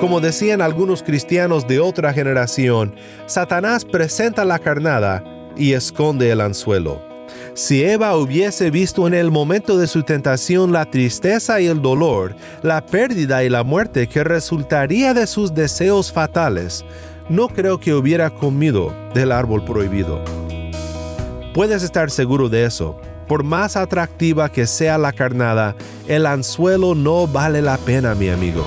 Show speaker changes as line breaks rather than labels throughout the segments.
Como decían algunos cristianos de otra generación, Satanás presenta la carnada y esconde el anzuelo. Si Eva hubiese visto en el momento de su tentación la tristeza y el dolor, la pérdida y la muerte que resultaría de sus deseos fatales, no creo que hubiera comido del árbol prohibido. Puedes estar seguro de eso. Por más atractiva que sea la carnada, el anzuelo no vale la pena, mi amigo.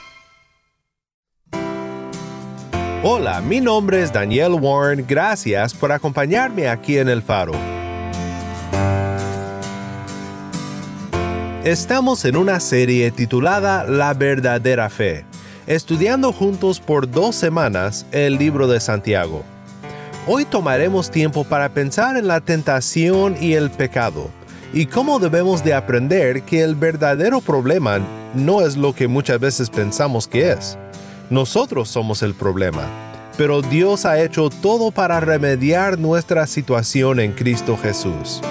Hola, mi nombre es Daniel Warren. Gracias por acompañarme aquí en El Faro. Estamos en una serie titulada La verdadera fe, estudiando juntos por dos semanas el libro de Santiago. Hoy tomaremos tiempo para pensar en la tentación y el pecado, y cómo debemos de aprender que el verdadero problema no es lo que muchas veces pensamos que es. Nosotros somos el problema, pero Dios ha hecho todo para remediar nuestra situación en Cristo Jesús.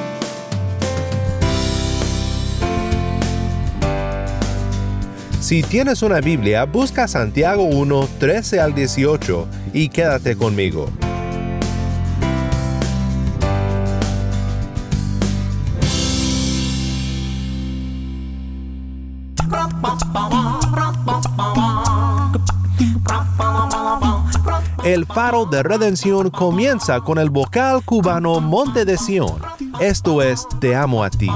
Si tienes una Biblia, busca Santiago 1, 13 al 18 y quédate conmigo. El faro de redención comienza con el vocal cubano Monte de Sion. Esto es Te amo a ti.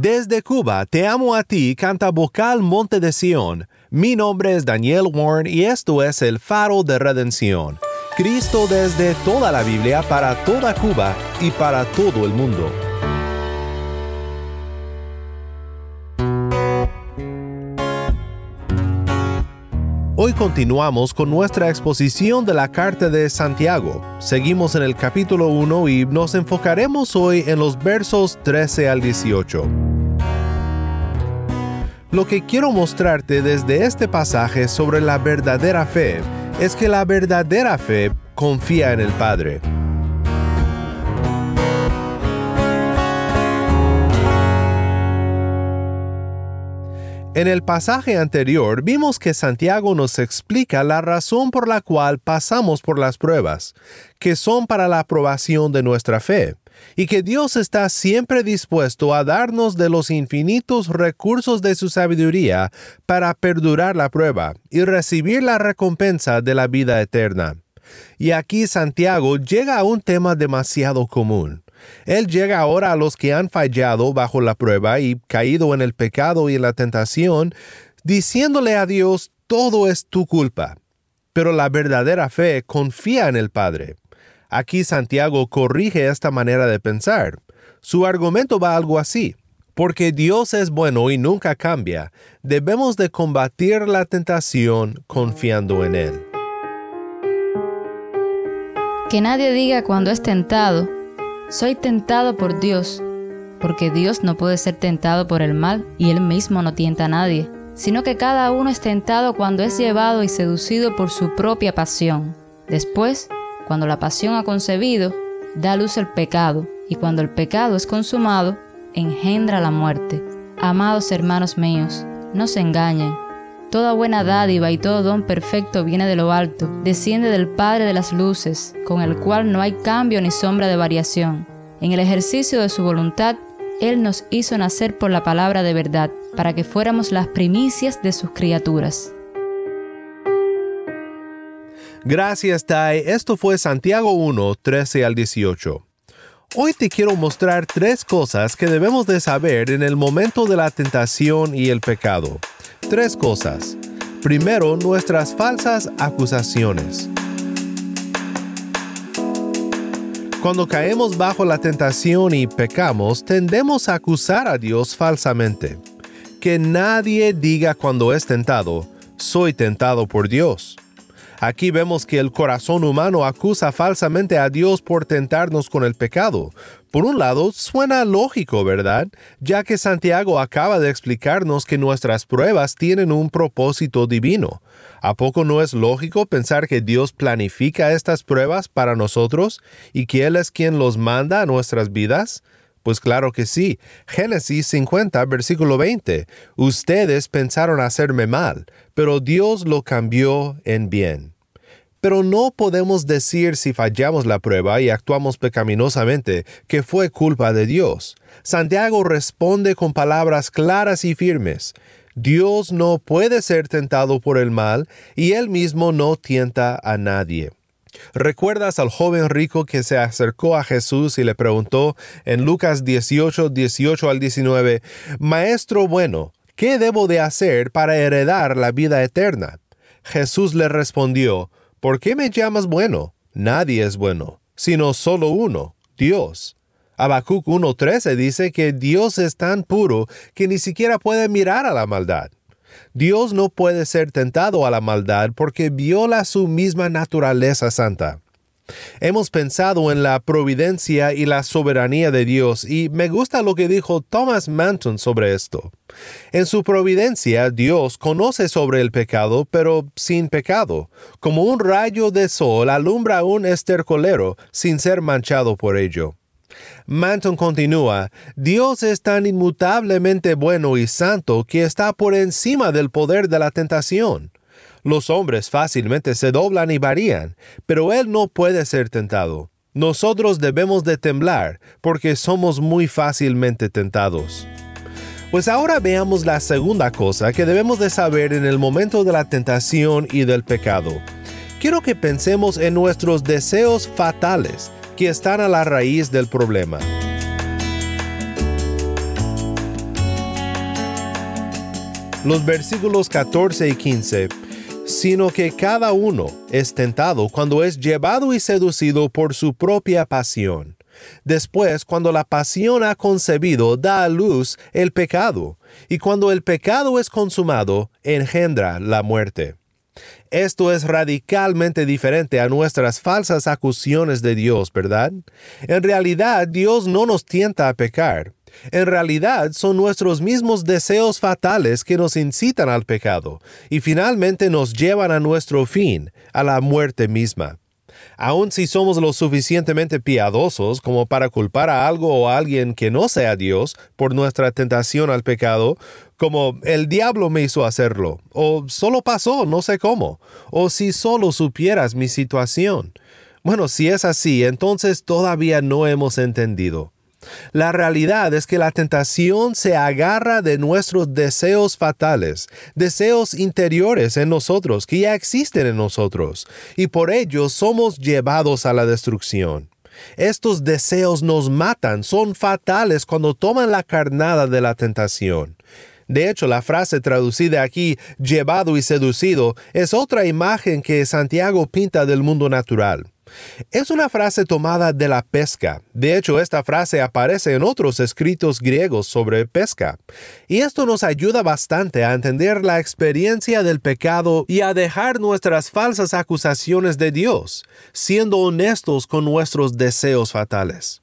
Desde Cuba, Te amo a ti, canta vocal Monte de Sion. Mi nombre es Daniel Warren y esto es el faro de redención. Cristo desde toda la Biblia para toda Cuba y para todo el mundo. Hoy continuamos con nuestra exposición de la carta de Santiago. Seguimos en el capítulo 1 y nos enfocaremos hoy en los versos 13 al 18. Lo que quiero mostrarte desde este pasaje sobre la verdadera fe es que la verdadera fe confía en el Padre. En el pasaje anterior vimos que Santiago nos explica la razón por la cual pasamos por las pruebas, que son para la aprobación de nuestra fe, y que Dios está siempre dispuesto a darnos de los infinitos recursos de su sabiduría para perdurar la prueba y recibir la recompensa de la vida eterna. Y aquí Santiago llega a un tema demasiado común él llega ahora a los que han fallado bajo la prueba y caído en el pecado y en la tentación, diciéndole a Dios, todo es tu culpa. Pero la verdadera fe confía en el Padre. Aquí Santiago corrige esta manera de pensar. Su argumento va algo así. Porque Dios es bueno y nunca cambia, debemos de combatir la tentación confiando en Él.
Que nadie diga cuando es tentado, soy tentado por Dios, porque Dios no puede ser tentado por el mal y Él mismo no tienta a nadie, sino que cada uno es tentado cuando es llevado y seducido por su propia pasión. Después, cuando la pasión ha concebido, da luz el pecado, y cuando el pecado es consumado, engendra la muerte. Amados hermanos míos, no se engañen Toda buena dádiva y todo don perfecto viene de lo alto, desciende del Padre de las Luces, con el cual no hay cambio ni sombra de variación. En el ejercicio de su voluntad, Él nos hizo nacer por la palabra de verdad, para que fuéramos las primicias de sus criaturas.
Gracias, Tai. Esto fue Santiago 1, 13 al 18. Hoy te quiero mostrar tres cosas que debemos de saber en el momento de la tentación y el pecado. Tres cosas. Primero, nuestras falsas acusaciones. Cuando caemos bajo la tentación y pecamos, tendemos a acusar a Dios falsamente. Que nadie diga cuando es tentado, soy tentado por Dios. Aquí vemos que el corazón humano acusa falsamente a Dios por tentarnos con el pecado. Por un lado, suena lógico, ¿verdad? Ya que Santiago acaba de explicarnos que nuestras pruebas tienen un propósito divino. ¿A poco no es lógico pensar que Dios planifica estas pruebas para nosotros y que Él es quien los manda a nuestras vidas? Pues claro que sí. Génesis 50, versículo 20. Ustedes pensaron hacerme mal, pero Dios lo cambió en bien. Pero no podemos decir si fallamos la prueba y actuamos pecaminosamente que fue culpa de Dios. Santiago responde con palabras claras y firmes. Dios no puede ser tentado por el mal y él mismo no tienta a nadie. ¿Recuerdas al joven rico que se acercó a Jesús y le preguntó en Lucas 18, 18 al 19, Maestro bueno, ¿qué debo de hacer para heredar la vida eterna? Jesús le respondió, ¿por qué me llamas bueno? Nadie es bueno, sino solo uno, Dios. Habacuc 1.13 dice que Dios es tan puro que ni siquiera puede mirar a la maldad. Dios no puede ser tentado a la maldad porque viola su misma naturaleza santa. Hemos pensado en la providencia y la soberanía de Dios y me gusta lo que dijo Thomas Manton sobre esto. En su providencia Dios conoce sobre el pecado pero sin pecado, como un rayo de sol alumbra un estercolero sin ser manchado por ello. Manton continúa, Dios es tan inmutablemente bueno y santo que está por encima del poder de la tentación. Los hombres fácilmente se doblan y varían, pero Él no puede ser tentado. Nosotros debemos de temblar porque somos muy fácilmente tentados. Pues ahora veamos la segunda cosa que debemos de saber en el momento de la tentación y del pecado. Quiero que pensemos en nuestros deseos fatales que están a la raíz del problema. Los versículos 14 y 15 sino que cada uno es tentado cuando es llevado y seducido por su propia pasión. Después, cuando la pasión ha concebido, da a luz el pecado, y cuando el pecado es consumado, engendra la muerte. Esto es radicalmente diferente a nuestras falsas acusaciones de Dios, ¿verdad? En realidad, Dios no nos tienta a pecar. En realidad son nuestros mismos deseos fatales que nos incitan al pecado y finalmente nos llevan a nuestro fin, a la muerte misma. Aun si somos lo suficientemente piadosos como para culpar a algo o a alguien que no sea Dios por nuestra tentación al pecado, como el diablo me hizo hacerlo, o solo pasó, no sé cómo, o si solo supieras mi situación. Bueno, si es así, entonces todavía no hemos entendido. La realidad es que la tentación se agarra de nuestros deseos fatales, deseos interiores en nosotros que ya existen en nosotros, y por ello somos llevados a la destrucción. Estos deseos nos matan, son fatales cuando toman la carnada de la tentación. De hecho, la frase traducida aquí, llevado y seducido, es otra imagen que Santiago pinta del mundo natural. Es una frase tomada de la pesca. De hecho, esta frase aparece en otros escritos griegos sobre pesca. Y esto nos ayuda bastante a entender la experiencia del pecado y a dejar nuestras falsas acusaciones de Dios, siendo honestos con nuestros deseos fatales.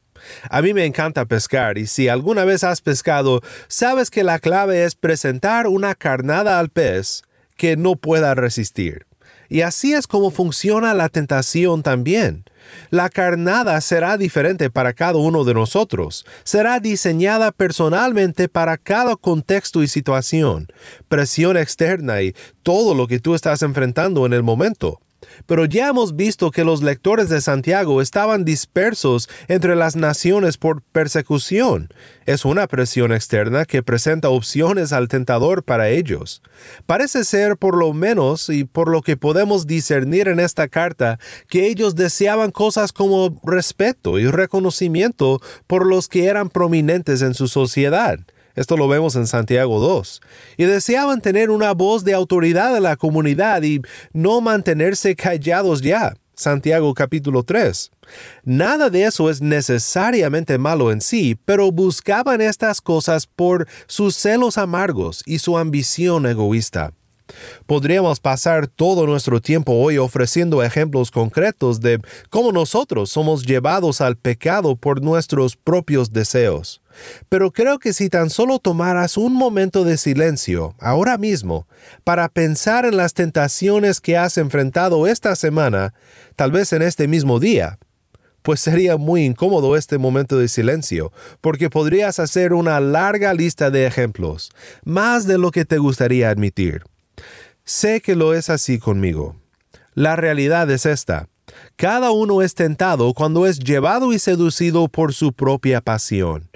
A mí me encanta pescar y si alguna vez has pescado, sabes que la clave es presentar una carnada al pez que no pueda resistir. Y así es como funciona la tentación también. La carnada será diferente para cada uno de nosotros, será diseñada personalmente para cada contexto y situación, presión externa y todo lo que tú estás enfrentando en el momento. Pero ya hemos visto que los lectores de Santiago estaban dispersos entre las naciones por persecución. Es una presión externa que presenta opciones al tentador para ellos. Parece ser, por lo menos, y por lo que podemos discernir en esta carta, que ellos deseaban cosas como respeto y reconocimiento por los que eran prominentes en su sociedad esto lo vemos en Santiago 2. Y deseaban tener una voz de autoridad en la comunidad y no mantenerse callados ya. Santiago capítulo 3. Nada de eso es necesariamente malo en sí, pero buscaban estas cosas por sus celos amargos y su ambición egoísta. Podríamos pasar todo nuestro tiempo hoy ofreciendo ejemplos concretos de cómo nosotros somos llevados al pecado por nuestros propios deseos. Pero creo que si tan solo tomaras un momento de silencio, ahora mismo, para pensar en las tentaciones que has enfrentado esta semana, tal vez en este mismo día, pues sería muy incómodo este momento de silencio, porque podrías hacer una larga lista de ejemplos, más de lo que te gustaría admitir. Sé que lo es así conmigo. La realidad es esta. Cada uno es tentado cuando es llevado y seducido por su propia pasión.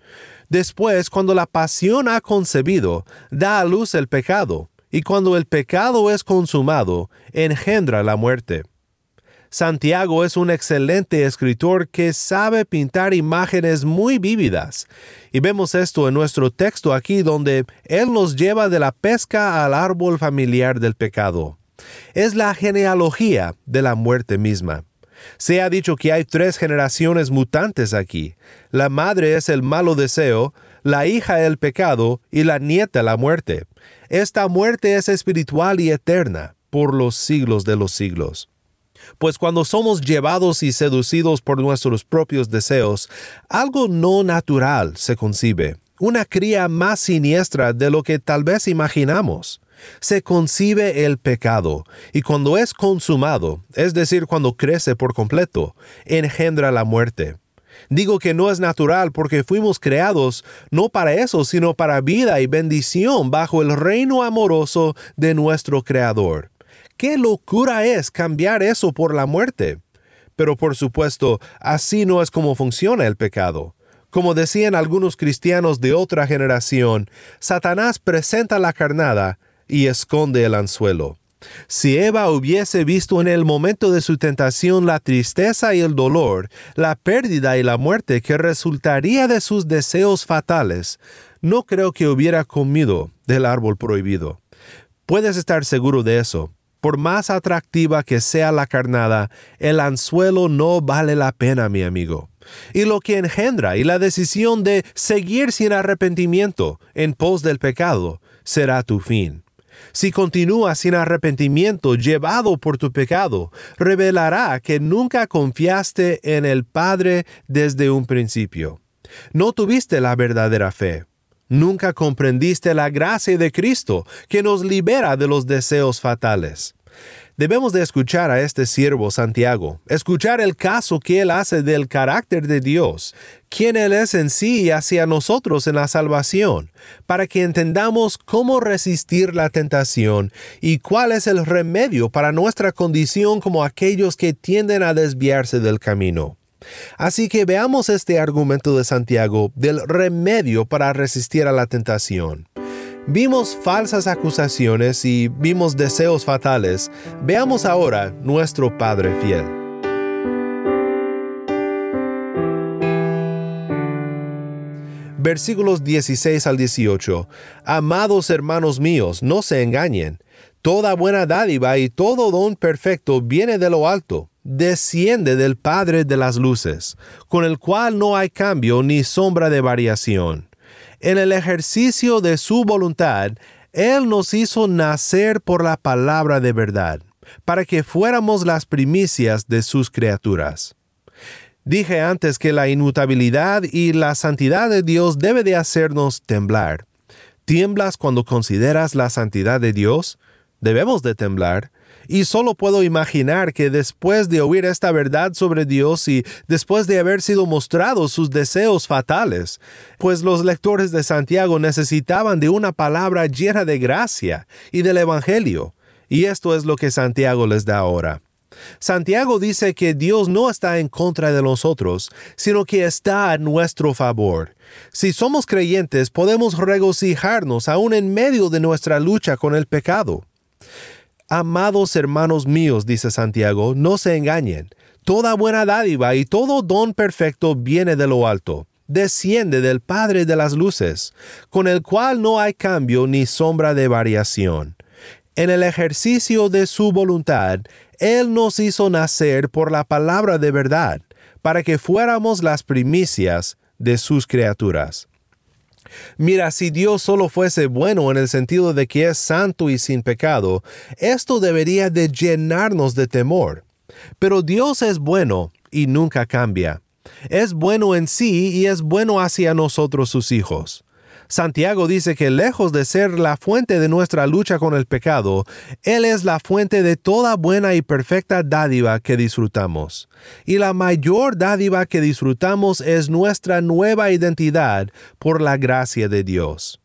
Después, cuando la pasión ha concebido, da a luz el pecado, y cuando el pecado es consumado, engendra la muerte. Santiago es un excelente escritor que sabe pintar imágenes muy vívidas. Y vemos esto en nuestro texto aquí donde él nos lleva de la pesca al árbol familiar del pecado. Es la genealogía de la muerte misma. Se ha dicho que hay tres generaciones mutantes aquí. La madre es el malo deseo, la hija el pecado y la nieta la muerte. Esta muerte es espiritual y eterna por los siglos de los siglos. Pues cuando somos llevados y seducidos por nuestros propios deseos, algo no natural se concibe, una cría más siniestra de lo que tal vez imaginamos. Se concibe el pecado, y cuando es consumado, es decir, cuando crece por completo, engendra la muerte. Digo que no es natural porque fuimos creados no para eso, sino para vida y bendición bajo el reino amoroso de nuestro Creador. ¿Qué locura es cambiar eso por la muerte? Pero por supuesto, así no es como funciona el pecado. Como decían algunos cristianos de otra generación, Satanás presenta la carnada y esconde el anzuelo. Si Eva hubiese visto en el momento de su tentación la tristeza y el dolor, la pérdida y la muerte que resultaría de sus deseos fatales, no creo que hubiera comido del árbol prohibido. Puedes estar seguro de eso. Por más atractiva que sea la carnada, el anzuelo no vale la pena, mi amigo. Y lo que engendra y la decisión de seguir sin arrepentimiento en pos del pecado será tu fin. Si continúas sin arrepentimiento llevado por tu pecado, revelará que nunca confiaste en el Padre desde un principio. No tuviste la verdadera fe. Nunca comprendiste la gracia de Cristo que nos libera de los deseos fatales. Debemos de escuchar a este siervo Santiago, escuchar el caso que él hace del carácter de Dios, quién Él es en sí y hacia nosotros en la salvación, para que entendamos cómo resistir la tentación y cuál es el remedio para nuestra condición como aquellos que tienden a desviarse del camino. Así que veamos este argumento de Santiago del remedio para resistir a la tentación. Vimos falsas acusaciones y vimos deseos fatales. Veamos ahora nuestro Padre fiel. Versículos 16 al 18. Amados hermanos míos, no se engañen. Toda buena dádiva y todo don perfecto viene de lo alto, desciende del Padre de las Luces, con el cual no hay cambio ni sombra de variación en el ejercicio de su voluntad, Él nos hizo nacer por la palabra de verdad, para que fuéramos las primicias de sus criaturas. Dije antes que la inmutabilidad y la santidad de Dios debe de hacernos temblar. ¿Tiemblas cuando consideras la santidad de Dios? Debemos de temblar y solo puedo imaginar que después de oír esta verdad sobre Dios y después de haber sido mostrados sus deseos fatales, pues los lectores de Santiago necesitaban de una palabra llena de gracia y del Evangelio, y esto es lo que Santiago les da ahora. Santiago dice que Dios no está en contra de nosotros, sino que está a nuestro favor. Si somos creyentes, podemos regocijarnos aún en medio de nuestra lucha con el pecado. Amados hermanos míos, dice Santiago, no se engañen. Toda buena dádiva y todo don perfecto viene de lo alto, desciende del Padre de las Luces, con el cual no hay cambio ni sombra de variación. En el ejercicio de su voluntad, Él nos hizo nacer por la palabra de verdad, para que fuéramos las primicias de sus criaturas. Mira, si Dios solo fuese bueno en el sentido de que es santo y sin pecado, esto debería de llenarnos de temor. Pero Dios es bueno y nunca cambia. Es bueno en sí y es bueno hacia nosotros sus hijos. Santiago dice que lejos de ser la fuente de nuestra lucha con el pecado, Él es la fuente de toda buena y perfecta dádiva que disfrutamos. Y la mayor dádiva que disfrutamos es nuestra nueva identidad por la gracia de Dios.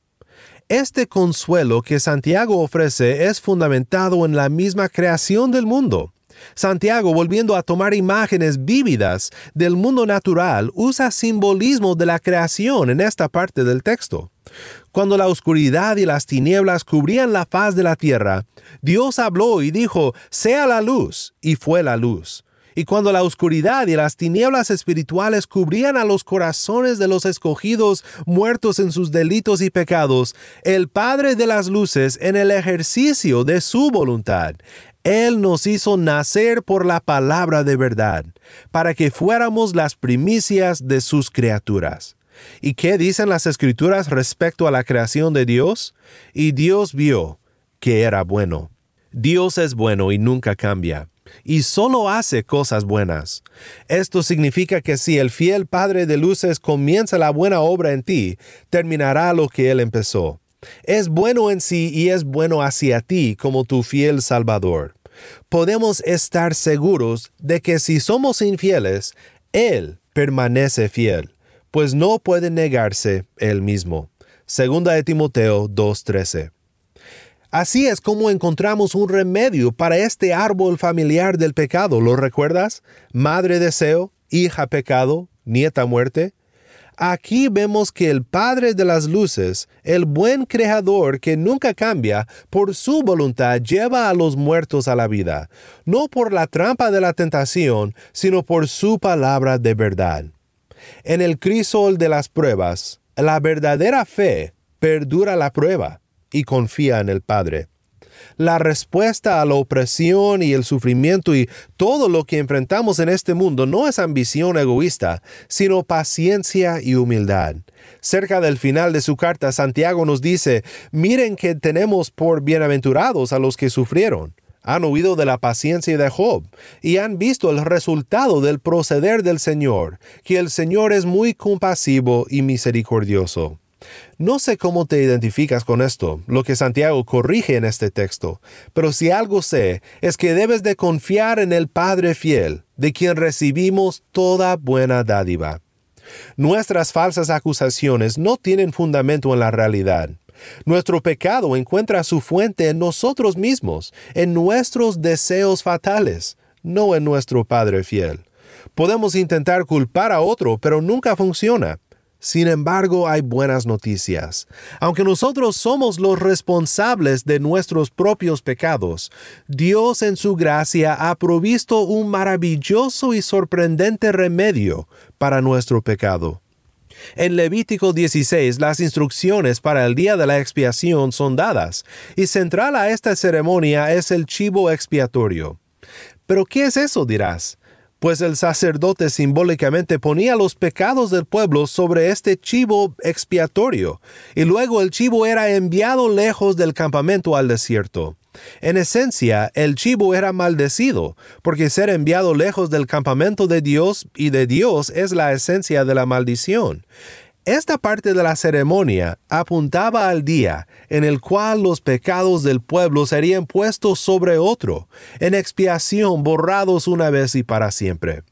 Este consuelo que Santiago ofrece es fundamentado en la misma creación del mundo. Santiago, volviendo a tomar imágenes vívidas del mundo natural, usa simbolismo de la creación en esta parte del texto. Cuando la oscuridad y las tinieblas cubrían la faz de la tierra, Dios habló y dijo, sea la luz, y fue la luz. Y cuando la oscuridad y las tinieblas espirituales cubrían a los corazones de los escogidos muertos en sus delitos y pecados, el Padre de las Luces, en el ejercicio de su voluntad, Él nos hizo nacer por la palabra de verdad, para que fuéramos las primicias de sus criaturas. ¿Y qué dicen las escrituras respecto a la creación de Dios? Y Dios vio que era bueno. Dios es bueno y nunca cambia, y solo hace cosas buenas. Esto significa que si el fiel Padre de Luces comienza la buena obra en ti, terminará lo que Él empezó. Es bueno en sí y es bueno hacia ti como tu fiel Salvador. Podemos estar seguros de que si somos infieles, Él permanece fiel pues no puede negarse él mismo. Segunda de Timoteo 2:13. Así es como encontramos un remedio para este árbol familiar del pecado, ¿lo recuerdas? Madre deseo, hija pecado, nieta muerte. Aquí vemos que el Padre de las Luces, el buen creador que nunca cambia, por su voluntad lleva a los muertos a la vida, no por la trampa de la tentación, sino por su palabra de verdad. En el crisol de las pruebas, la verdadera fe perdura la prueba y confía en el Padre. La respuesta a la opresión y el sufrimiento y todo lo que enfrentamos en este mundo no es ambición egoísta, sino paciencia y humildad. Cerca del final de su carta, Santiago nos dice, miren que tenemos por bienaventurados a los que sufrieron. Han oído de la paciencia de Job y han visto el resultado del proceder del Señor, que el Señor es muy compasivo y misericordioso. No sé cómo te identificas con esto, lo que Santiago corrige en este texto, pero si algo sé es que debes de confiar en el Padre fiel, de quien recibimos toda buena dádiva. Nuestras falsas acusaciones no tienen fundamento en la realidad. Nuestro pecado encuentra su fuente en nosotros mismos, en nuestros deseos fatales, no en nuestro Padre fiel. Podemos intentar culpar a otro, pero nunca funciona. Sin embargo, hay buenas noticias. Aunque nosotros somos los responsables de nuestros propios pecados, Dios en su gracia ha provisto un maravilloso y sorprendente remedio para nuestro pecado. En Levítico 16 las instrucciones para el día de la expiación son dadas, y central a esta ceremonia es el chivo expiatorio. ¿Pero qué es eso? dirás pues el sacerdote simbólicamente ponía los pecados del pueblo sobre este chivo expiatorio, y luego el chivo era enviado lejos del campamento al desierto. En esencia, el chivo era maldecido, porque ser enviado lejos del campamento de Dios y de Dios es la esencia de la maldición. Esta parte de la ceremonia apuntaba al día en el cual los pecados del pueblo serían puestos sobre otro, en expiación borrados una vez y para siempre.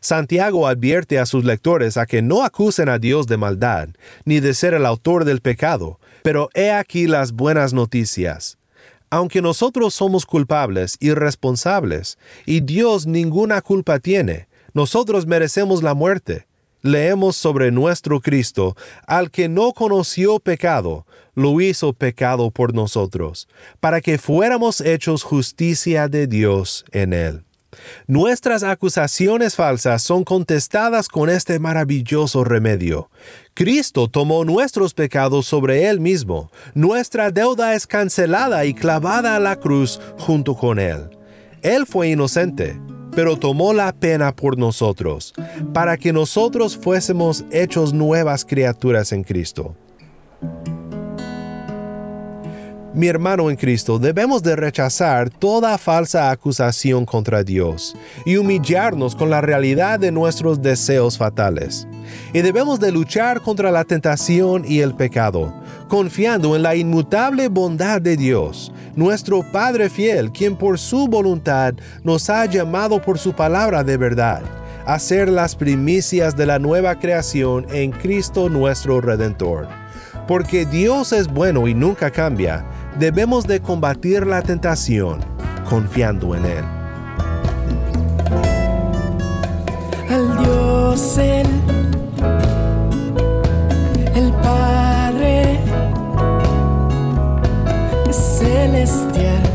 Santiago advierte a sus lectores a que no acusen a Dios de maldad, ni de ser el autor del pecado, pero he aquí las buenas noticias. Aunque nosotros somos culpables y responsables, y Dios ninguna culpa tiene, nosotros merecemos la muerte, leemos sobre nuestro Cristo, al que no conoció pecado, lo hizo pecado por nosotros, para que fuéramos hechos justicia de Dios en él. Nuestras acusaciones falsas son contestadas con este maravilloso remedio. Cristo tomó nuestros pecados sobre Él mismo. Nuestra deuda es cancelada y clavada a la cruz junto con Él. Él fue inocente, pero tomó la pena por nosotros, para que nosotros fuésemos hechos nuevas criaturas en Cristo. Mi hermano en Cristo, debemos de rechazar toda falsa acusación contra Dios y humillarnos con la realidad de nuestros deseos fatales. Y debemos de luchar contra la tentación y el pecado, confiando en la inmutable bondad de Dios, nuestro Padre fiel, quien por su voluntad nos ha llamado por su palabra de verdad a ser las primicias de la nueva creación en Cristo nuestro Redentor. Porque Dios es bueno y nunca cambia, debemos de combatir la tentación confiando en Él.
Al Dios el, el Padre celestial.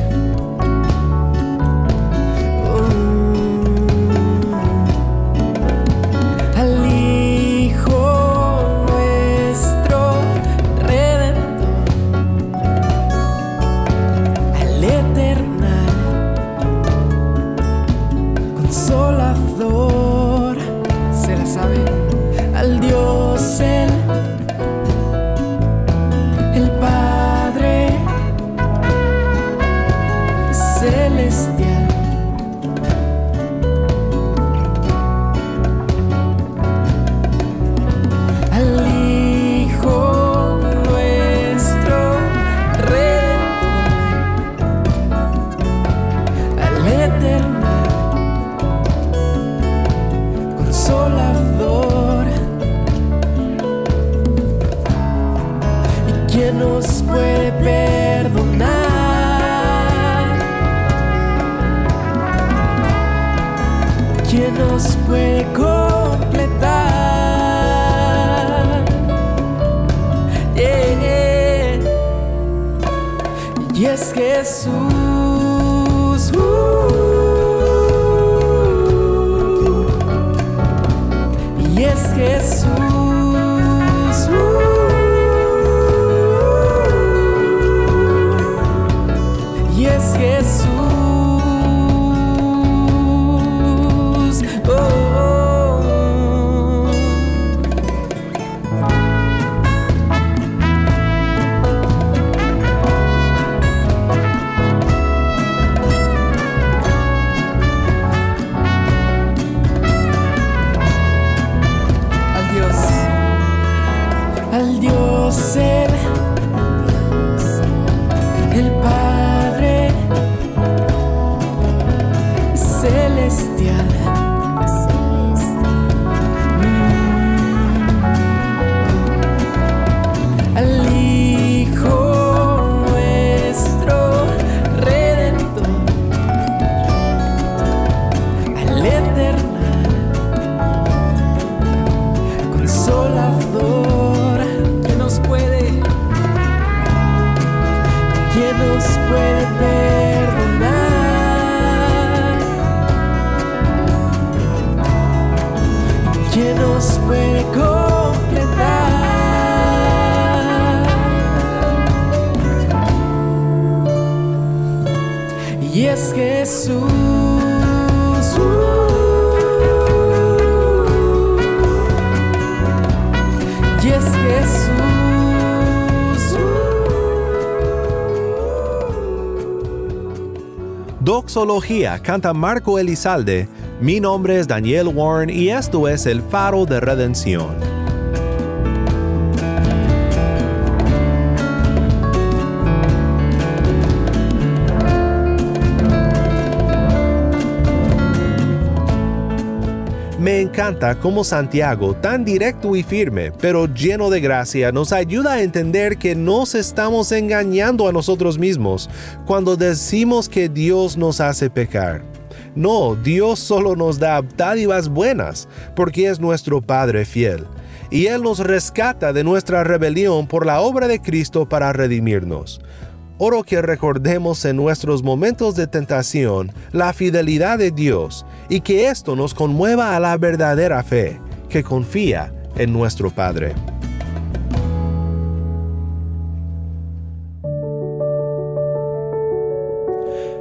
Doxología canta Marco Elizalde. Mi nombre es Daniel Warren y esto es El Faro de Redención. Encanta cómo Santiago, tan directo y firme, pero lleno de gracia, nos ayuda a entender que nos estamos engañando a nosotros mismos cuando decimos que Dios nos hace pecar. No, Dios solo nos da dádivas buenas, porque es nuestro Padre fiel, y Él nos rescata de nuestra rebelión por la obra de Cristo para redimirnos. Oro que recordemos en nuestros momentos de tentación la fidelidad de Dios y que esto nos conmueva a la verdadera fe, que confía en nuestro Padre.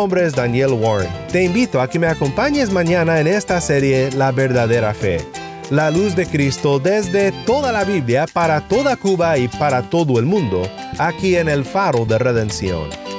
nombre es Daniel Warren. Te invito a que me acompañes mañana en esta serie La verdadera fe. La luz de Cristo desde toda la Biblia para toda Cuba y para todo el mundo, aquí en el Faro de Redención.